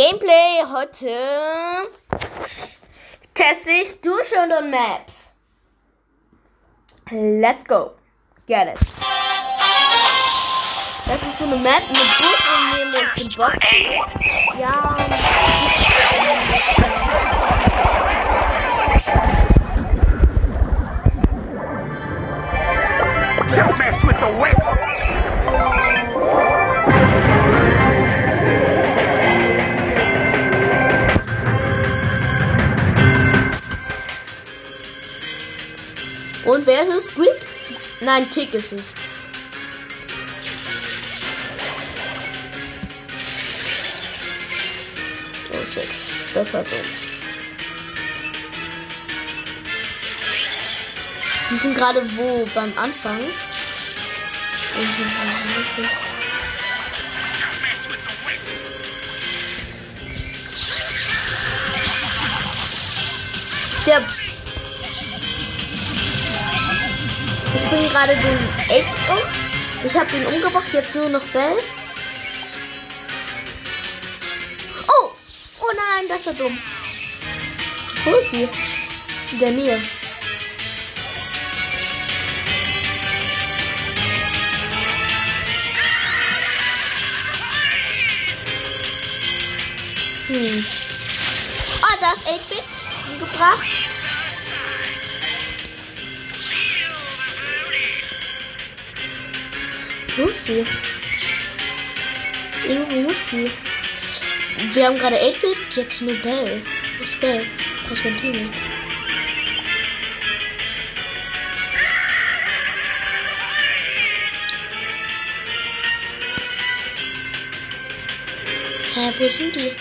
Gameplay heute teste ich Dusche und Maps. Let's go. Get it. Das ist so eine Map mit Bus und nehmen uns den Box. Ja. Und wer ist es? Squid? Nein, Tick ist es. Oh shit. Das war dumm. Die sind gerade wo? Beim Anfang? Der. Ich bin gerade den 8 um. Ich habe ihn umgebracht, jetzt nur noch Bell. Oh! Oh nein, das war dumm. Wo ist sie? In der Nähe. Hm. Ah, da ist 8-Bit umgebracht. Ist sie? Irgendwo ist sie. Wir haben gerade 8-Bit, jetzt nur Bell. Wo ist Bell? Was ist mein Teammate? Hä, wo sind die?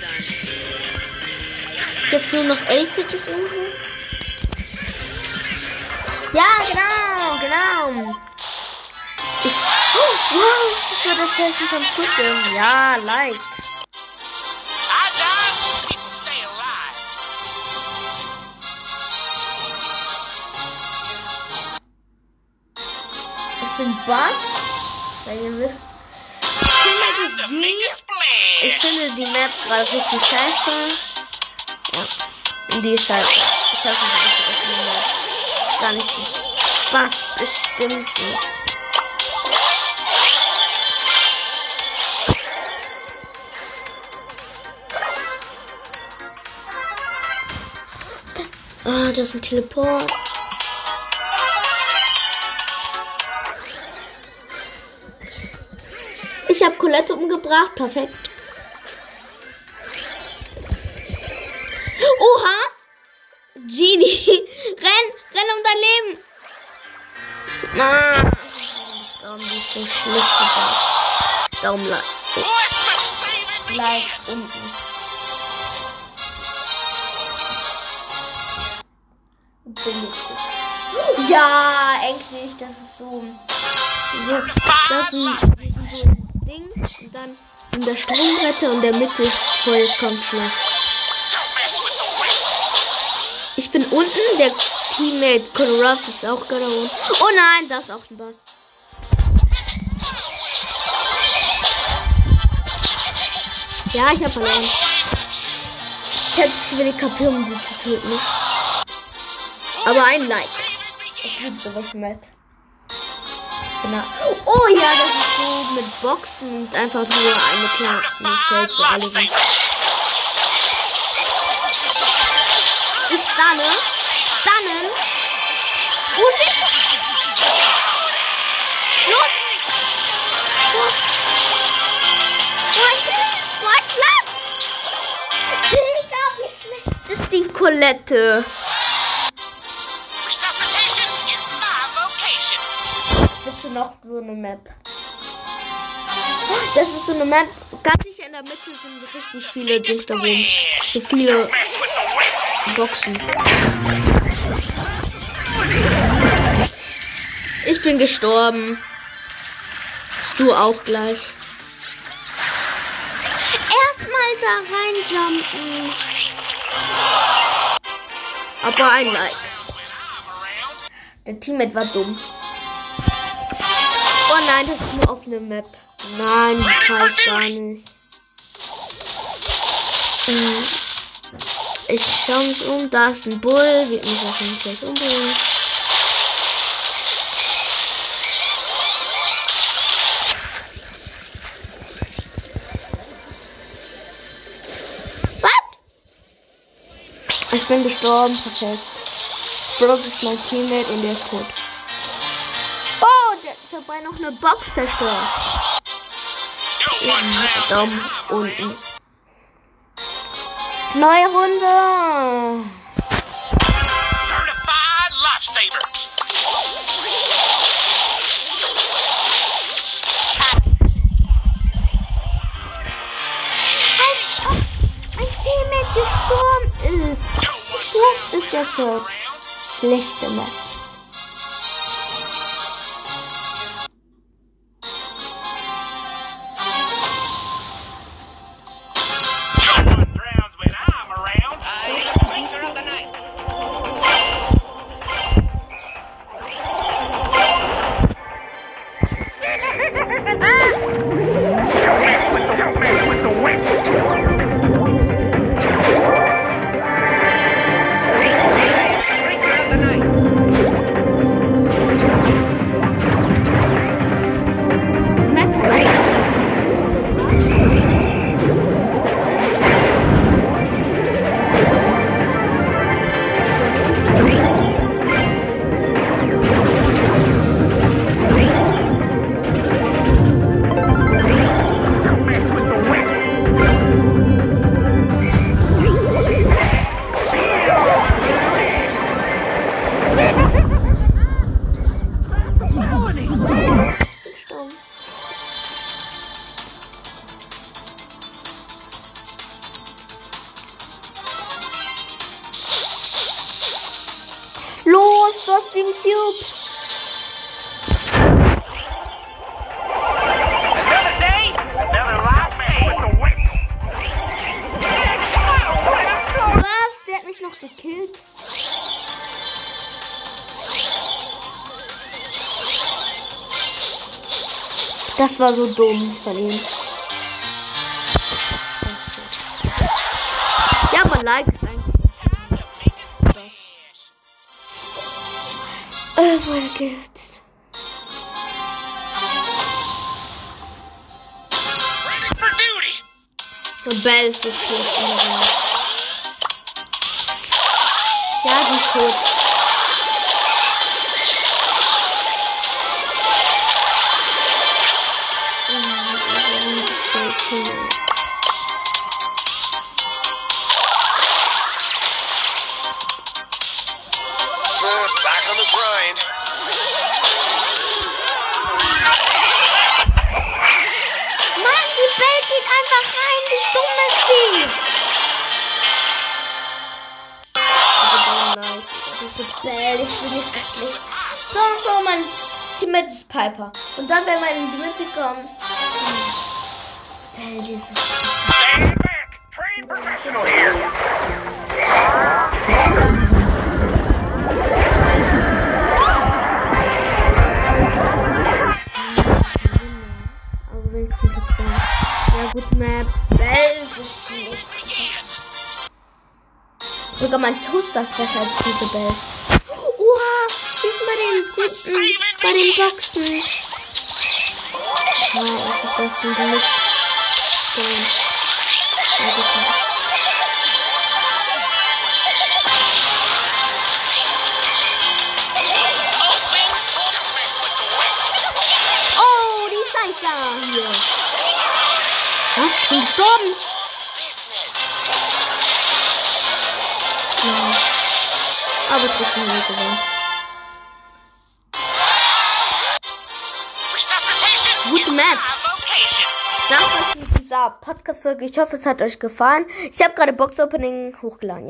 Done. Jetzt nur noch 11 Bitches irgendwo? Ja, genau, genau. Ich. Oh, wow, das war das Zeichen von Squid. Ja, Likes. Die. Ich bin Bass. Wenn ihr wisst. The G. big display. Ich finde die Map gerade richtig scheiße. Ja. Die ist scheiße. Ich hasse sie nicht. die Map. Gar nicht. Was bestimmt nicht. Ah, das ist ein Teleport. Ich habe Colette umgebracht. Perfekt. Darum die ist so schlecht gebaut. The saving like begin. unten. Ich. Ja, endlich. Das ist so. so das ist so ein Ding. Und dann sind da Sprungbrette und der Mitte ist voll kommt Schluss. Don't mess with the whistle. Ich bin unten, der Teammate Colorado ist auch gerade unten. Oh nein, da ist auch ein Boss. Ja, ich habe verloren. Ich hätte zu wenig KP, um sie zu töten. Aber ein Like. Ich liebe sowas mit. Genau. Oh ja, das ist so mit Boxen und einfach nur eine kleine Feld für alle. Ich stunne. Die Colette? Resuscitation is my vocation. Bitte noch so eine Map. Das ist so eine Map. Ganz sicher in der Mitte sind richtig viele Dings da oben. So viele. Boxen. Ich bin gestorben. Bist du auch gleich. Erstmal da reinjumpen. Aber ein Like. Der Teammate war dumm. Oh nein, das ist eine offene Map. Nein, das reicht gar nicht. Hm. Ich schaue mich um. Da ist ein Bull. Wird mich wahrscheinlich gleich umbringen. Bin gestorben. Perfekt. Brock ist mein Teammate und der ist tot. Oh, der hat dabei noch eine Box zerstört. Daumen unten. Neue Runde. Certified lifesaver. Search? Schlechte Map. Das war so dumm von ihm. Ja, man liked es eigentlich. Äh, weiter geht's. Der Bell ist so schlecht. Ja, die ist tot. Diese Bell, ich bin nicht so schlecht. So, so, mein Teammate ist Piper. Und dann, wenn man in die Mitte kommt. Bell, diese. Stand back. Gut, Map. Sogar mein Toaster ist besser als diese Bell. Oha! Hier ist bei den Kunden, bei den Boxen. Ja, was ist das denn? Ja, gut. Oh, die Scheiße hier. Was? Ich bin gestorben. Ja. Aber trotzdem nicht gewonnen. Gute Maps. vocation. Danke für dieser Podcast-Folge. Ich hoffe, es hat euch gefallen. Ich habe gerade Box-Opening hochgeladen, ja.